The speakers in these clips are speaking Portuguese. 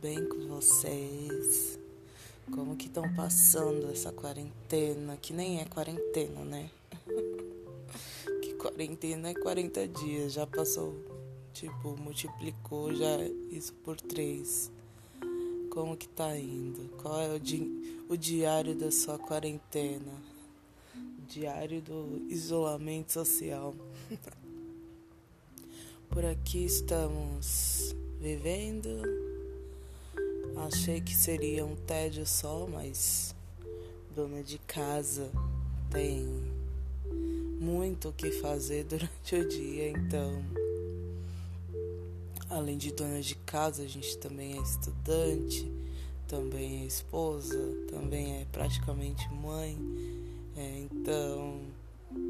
bem com vocês? Como que estão passando essa quarentena? Que nem é quarentena, né? que quarentena é 40 dias, já passou, tipo, multiplicou já isso por três. Como que tá indo? Qual é o, di o diário da sua quarentena? Diário do isolamento social. Por aqui estamos vivendo. Achei que seria um tédio só, mas dona de casa tem muito o que fazer durante o dia, então além de dona de casa, a gente também é estudante, também é esposa, também é praticamente mãe, é, então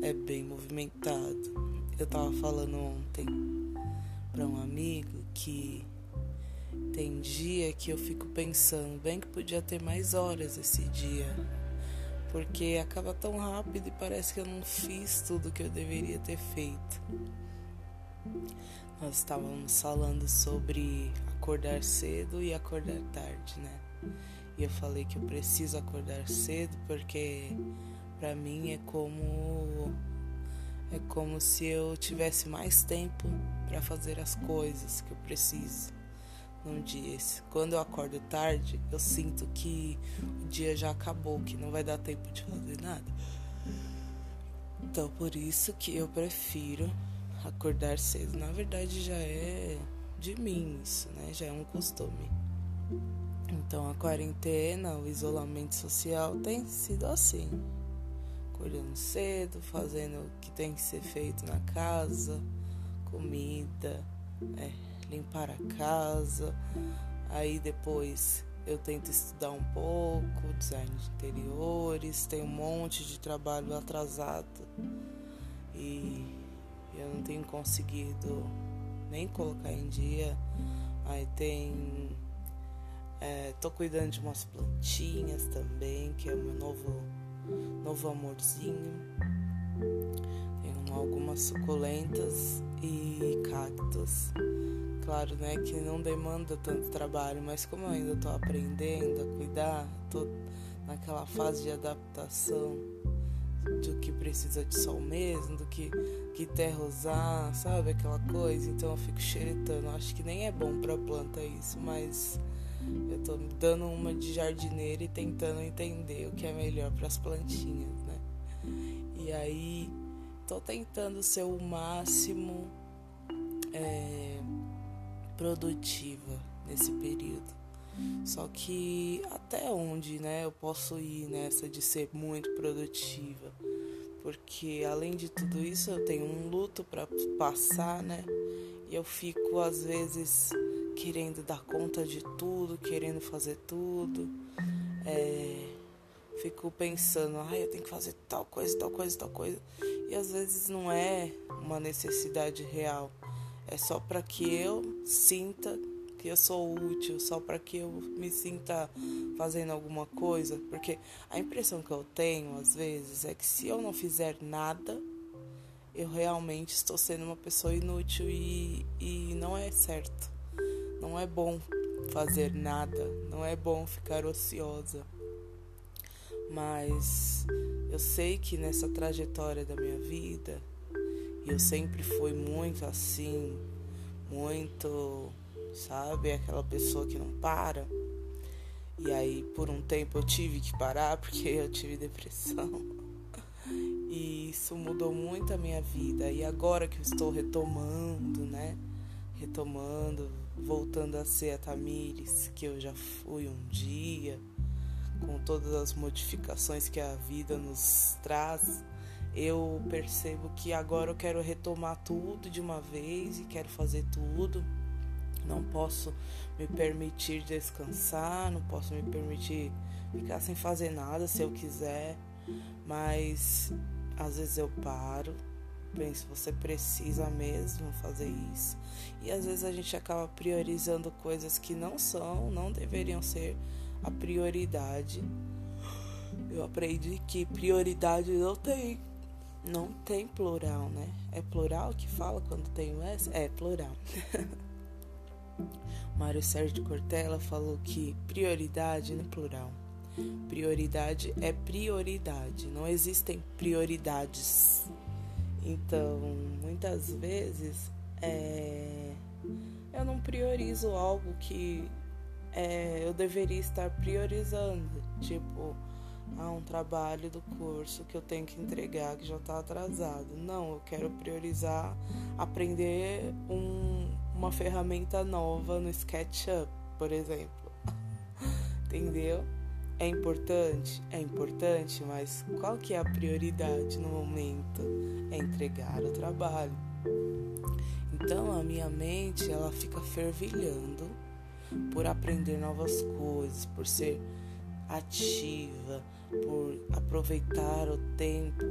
é bem movimentado. Eu tava falando ontem para um amigo que tem dia que eu fico pensando, bem que podia ter mais horas esse dia, porque acaba tão rápido e parece que eu não fiz tudo que eu deveria ter feito. Nós estávamos falando sobre acordar cedo e acordar tarde, né? E eu falei que eu preciso acordar cedo porque para mim é como é como se eu tivesse mais tempo para fazer as coisas que eu preciso num dia. Quando eu acordo tarde, eu sinto que o dia já acabou, que não vai dar tempo de fazer nada. Então, por isso que eu prefiro acordar cedo. Na verdade, já é de mim isso, né? Já é um costume. Então, a quarentena, o isolamento social tem sido assim acordando cedo, fazendo o que tem que ser feito na casa, comida, é, limpar a casa. Aí depois eu tento estudar um pouco, design de interiores, tem um monte de trabalho atrasado e eu não tenho conseguido nem colocar em dia. Aí tem. É, tô cuidando de umas plantinhas também, que é o meu novo novo amorzinho. Tenho algumas suculentas e cactos. Claro, né, que não demanda tanto trabalho, mas como eu ainda tô aprendendo a cuidar, tô naquela fase de adaptação do que precisa de sol mesmo, do que, que terra usar, sabe? Aquela coisa. Então eu fico xeretando. Acho que nem é bom pra planta isso, mas eu tô dando uma de jardineira e tentando entender o que é melhor para as plantinhas, né? E aí tô tentando ser o máximo é, produtiva nesse período. Só que até onde, né, eu posso ir nessa de ser muito produtiva? Porque além de tudo isso, eu tenho um luto para passar, né? E eu fico às vezes querendo dar conta de tudo, querendo fazer tudo. É, fico pensando, ah, eu tenho que fazer tal coisa, tal coisa, tal coisa. E às vezes não é uma necessidade real. É só para que eu sinta que eu sou útil, só para que eu me sinta fazendo alguma coisa. Porque a impressão que eu tenho às vezes é que se eu não fizer nada, eu realmente estou sendo uma pessoa inútil e, e não é certo. Não é bom fazer nada, não é bom ficar ociosa. Mas eu sei que nessa trajetória da minha vida, eu sempre fui muito assim, muito, sabe, aquela pessoa que não para. E aí por um tempo eu tive que parar porque eu tive depressão. E isso mudou muito a minha vida. E agora que eu estou retomando, né? Retomando, voltando a ser a Tamires que eu já fui um dia, com todas as modificações que a vida nos traz, eu percebo que agora eu quero retomar tudo de uma vez e quero fazer tudo. Não posso me permitir descansar, não posso me permitir ficar sem fazer nada se eu quiser, mas às vezes eu paro, penso, você precisa mesmo fazer isso. E às vezes a gente acaba priorizando coisas que não são, não deveriam ser a prioridade. Eu aprendi que prioridade não tem não tem plural, né? É plural que fala quando tem o S? É plural. Mário Sérgio Cortella falou que prioridade no plural. Prioridade é prioridade, não existem prioridades. Então, muitas vezes é, eu não priorizo algo que é, eu deveria estar priorizando, tipo, ah, um trabalho do curso que eu tenho que entregar que já está atrasado. Não, eu quero priorizar aprender um, uma ferramenta nova no SketchUp, por exemplo. Entendeu? É importante? É importante, mas qual que é a prioridade no momento? É entregar o trabalho. Então a minha mente ela fica fervilhando por aprender novas coisas, por ser ativa, por aproveitar o tempo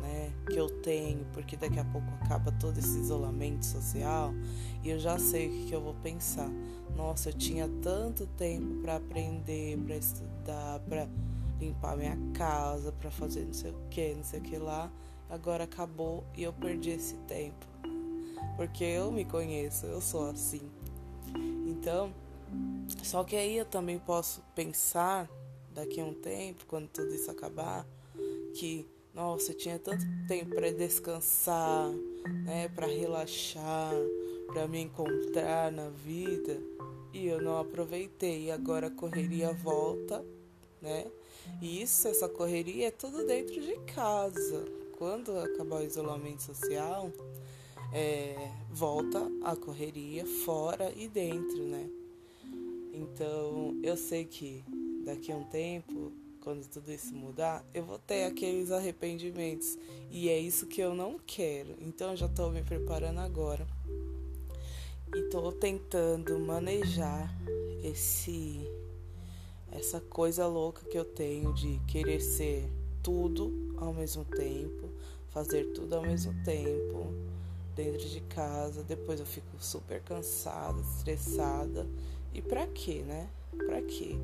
né, que eu tenho, porque daqui a pouco acaba todo esse isolamento social e eu já sei o que, que eu vou pensar. Nossa, eu tinha tanto tempo para aprender, para estudar, para limpar minha casa, para fazer não sei o que, não sei o que lá. Agora acabou e eu perdi esse tempo. Porque eu me conheço, eu sou assim. Então, só que aí eu também posso pensar daqui a um tempo, quando tudo isso acabar, que nossa, eu tinha tanto tempo para descansar, né, para relaxar, para me encontrar na vida e eu não aproveitei. Agora a correria volta, né? E isso, essa correria é tudo dentro de casa. Quando acabar o isolamento social, é, volta a correria fora e dentro, né? Então eu sei que daqui a um tempo, quando tudo isso mudar, eu vou ter aqueles arrependimentos. E é isso que eu não quero. Então eu já estou me preparando agora. E estou tentando manejar esse essa coisa louca que eu tenho de querer ser tudo ao mesmo tempo, fazer tudo ao mesmo tempo dentro de casa. Depois eu fico super cansada, estressada. E pra quê, né? Pra quê?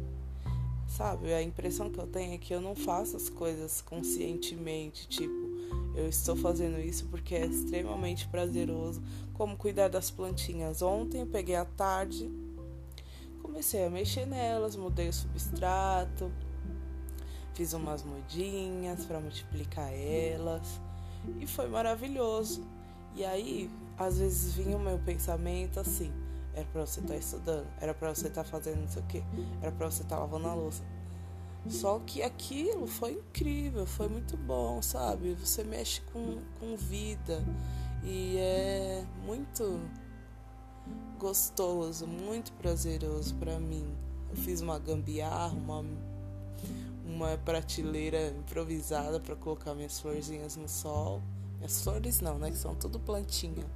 Sabe, a impressão que eu tenho é que eu não faço as coisas conscientemente, tipo, eu estou fazendo isso porque é extremamente prazeroso, como cuidar das plantinhas. Ontem eu peguei à tarde, comecei a mexer nelas, mudei o substrato, fiz umas mudinhas para multiplicar elas e foi maravilhoso. E aí, às vezes vinha o meu pensamento assim: era para você estar tá estudando, era para você estar tá fazendo não sei o que, era para você estar tá lavando a louça. Só que aquilo foi incrível, foi muito bom, sabe? Você mexe com, com vida e é muito gostoso, muito prazeroso para mim. Eu fiz uma gambiarra, uma, uma prateleira improvisada para colocar minhas florzinhas no sol. Minhas flores não, né? Que são tudo plantinha.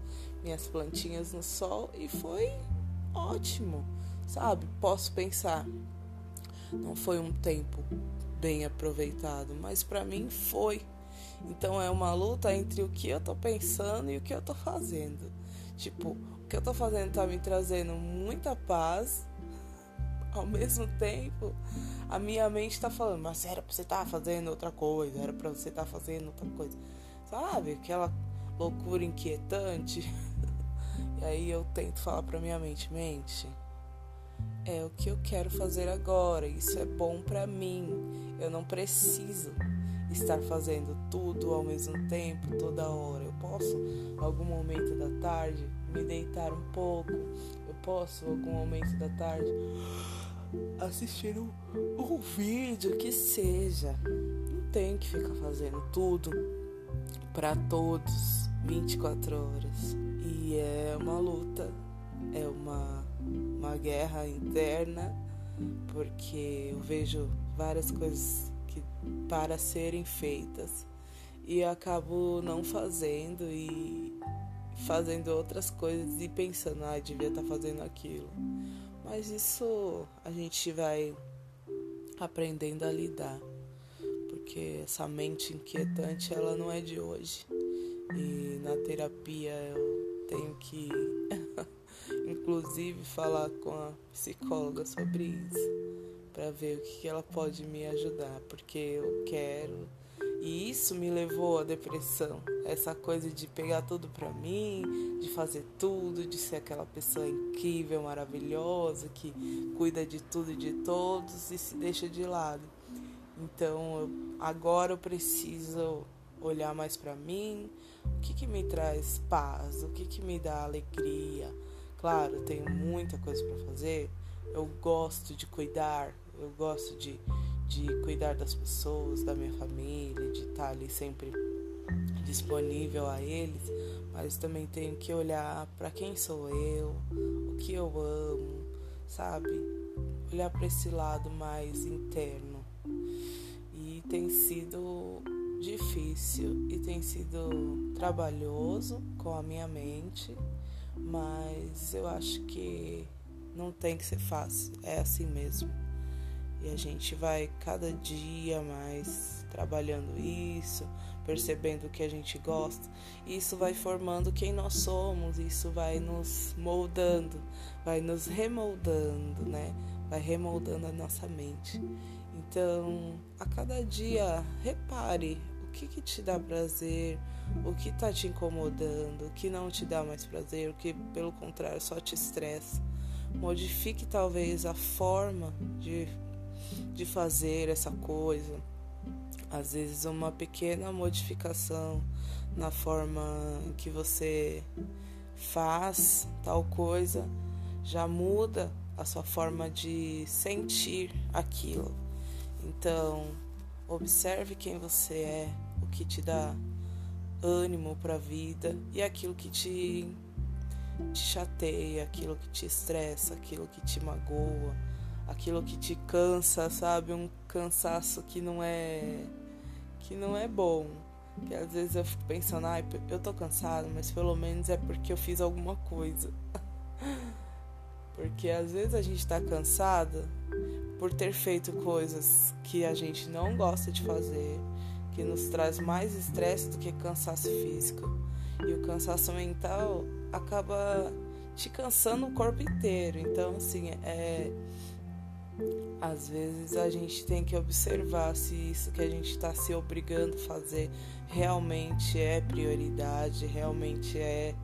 Minhas plantinhas no sol e foi ótimo, sabe? Posso pensar, não foi um tempo bem aproveitado, mas para mim foi. Então é uma luta entre o que eu tô pensando e o que eu tô fazendo. Tipo, o que eu tô fazendo tá me trazendo muita paz. Ao mesmo tempo, a minha mente tá falando, mas era pra você estar tá fazendo outra coisa, era pra você estar tá fazendo outra coisa. Sabe? Aquela loucura inquietante. e aí eu tento falar pra minha mente, mente, é o que eu quero fazer agora, isso é bom para mim. Eu não preciso estar fazendo tudo ao mesmo tempo, toda hora. Eu posso, algum momento da tarde, me deitar um pouco. Eu posso, algum momento da tarde, assistir um, um vídeo que seja. Não tenho que ficar fazendo tudo para todos 24 horas. E é uma luta, é uma uma guerra interna, porque eu vejo várias coisas que para serem feitas e acabo não fazendo e fazendo outras coisas e pensando, ah, devia estar tá fazendo aquilo. Mas isso a gente vai aprendendo a lidar, porque essa mente inquietante ela não é de hoje. E na terapia eu tenho que inclusive falar com a psicóloga sobre isso, para ver o que ela pode me ajudar, porque eu quero, E isso me levou à depressão. Essa coisa de pegar tudo pra mim, de fazer tudo, de ser aquela pessoa incrível, maravilhosa, que cuida de tudo e de todos e se deixa de lado. Então, agora eu preciso olhar mais para mim, o que, que me traz paz, o que, que me dá alegria. Claro, eu tenho muita coisa para fazer, eu gosto de cuidar, eu gosto de de cuidar das pessoas, da minha família, de estar ali sempre disponível a eles, mas também tenho que olhar para quem sou eu, o que eu amo, sabe? Olhar para esse lado mais interno. Tem sido difícil e tem sido trabalhoso com a minha mente, mas eu acho que não tem que ser fácil, é assim mesmo. E a gente vai cada dia mais trabalhando isso, percebendo o que a gente gosta. E isso vai formando quem nós somos, isso vai nos moldando, vai nos remoldando, né? Vai remoldando a nossa mente. Então, a cada dia, repare o que, que te dá prazer, o que está te incomodando, o que não te dá mais prazer, o que, pelo contrário, só te estressa. Modifique talvez a forma de de fazer essa coisa. Às vezes, uma pequena modificação na forma que você faz tal coisa já muda a sua forma de sentir aquilo. Então, observe quem você é, o que te dá ânimo para a vida e aquilo que te, te chateia, aquilo que te estressa, aquilo que te magoa aquilo que te cansa, sabe? Um cansaço que não é que não é bom. Que às vezes eu fico pensando, ai, eu tô cansado, mas pelo menos é porque eu fiz alguma coisa. porque às vezes a gente tá cansada por ter feito coisas que a gente não gosta de fazer, que nos traz mais estresse do que cansaço físico. E o cansaço mental acaba te cansando o corpo inteiro. Então, assim, é às vezes a gente tem que observar se isso que a gente está se obrigando a fazer realmente é prioridade, realmente é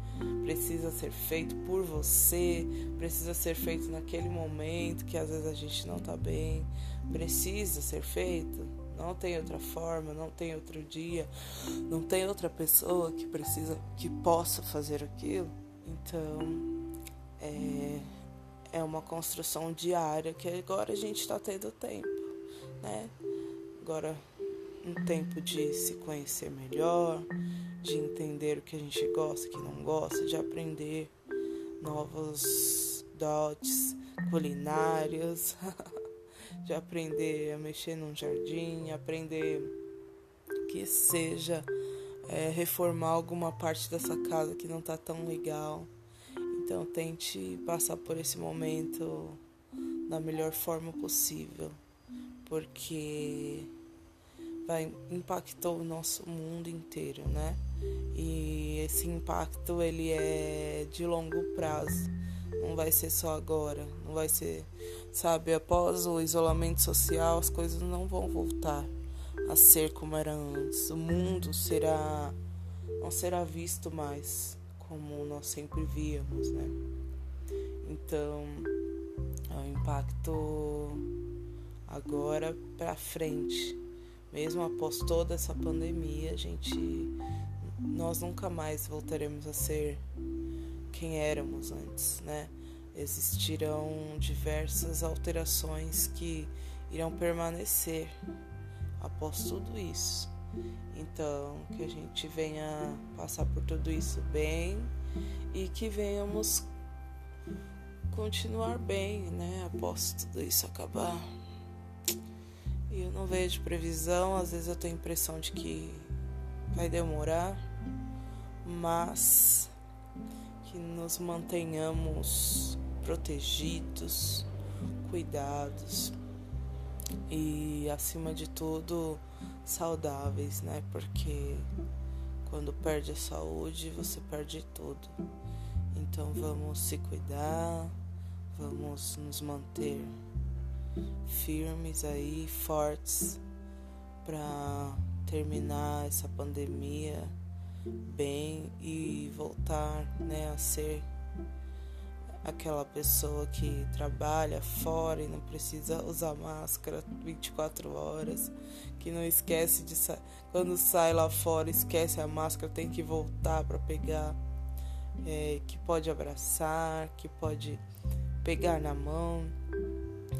precisa ser feito por você, precisa ser feito naquele momento que às vezes a gente não está bem, precisa ser feito. Não tem outra forma, não tem outro dia, não tem outra pessoa que precisa, que possa fazer aquilo. Então, é, é uma construção diária que agora a gente está tendo tempo, né? Agora um tempo de se conhecer melhor, de entender o que a gente gosta, o que não gosta, de aprender novos dotes culinários, de aprender a mexer num jardim, aprender que seja é, reformar alguma parte dessa casa que não está tão legal então tente passar por esse momento da melhor forma possível, porque vai impactou o nosso mundo inteiro, né? E esse impacto ele é de longo prazo. Não vai ser só agora, não vai ser, sabe, após o isolamento social, as coisas não vão voltar a ser como era antes. O mundo será não será visto mais como nós sempre víamos, né? Então, é um impacto agora para frente. Mesmo após toda essa pandemia, a gente nós nunca mais voltaremos a ser quem éramos antes, né? Existirão diversas alterações que irão permanecer após tudo isso. Então, que a gente venha passar por tudo isso bem e que venhamos continuar bem, né? Após tudo isso acabar. E eu não vejo previsão, às vezes eu tenho a impressão de que vai demorar, mas que nos mantenhamos protegidos, cuidados e acima de tudo saudáveis, né? Porque quando perde a saúde, você perde tudo. Então vamos se cuidar, vamos nos manter firmes aí, fortes para terminar essa pandemia bem e voltar né, a ser aquela pessoa que trabalha fora e não precisa usar máscara 24 horas, que não esquece de sa quando sai lá fora, esquece a máscara, tem que voltar para pegar, é, que pode abraçar, que pode pegar na mão.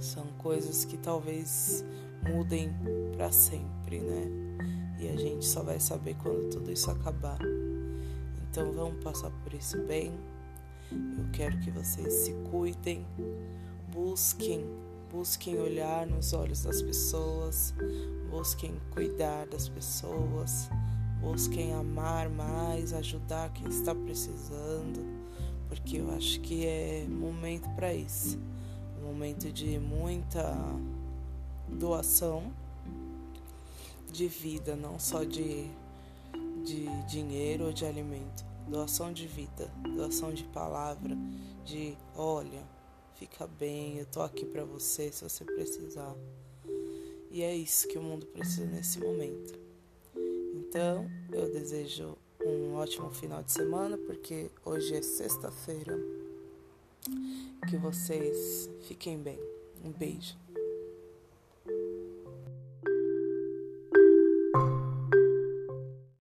São coisas que talvez mudem para sempre, né? E a gente só vai saber quando tudo isso acabar. Então vamos passar por isso bem. Eu quero que vocês se cuidem, busquem, busquem olhar nos olhos das pessoas, busquem cuidar das pessoas, busquem amar mais, ajudar quem está precisando, porque eu acho que é momento para isso. Um momento de muita doação de vida, não só de, de dinheiro ou de alimento. Doação de vida, doação de palavra, de olha, fica bem, eu tô aqui para você se você precisar. E é isso que o mundo precisa nesse momento. Então, eu desejo um ótimo final de semana, porque hoje é sexta-feira. Que vocês fiquem bem. Um beijo.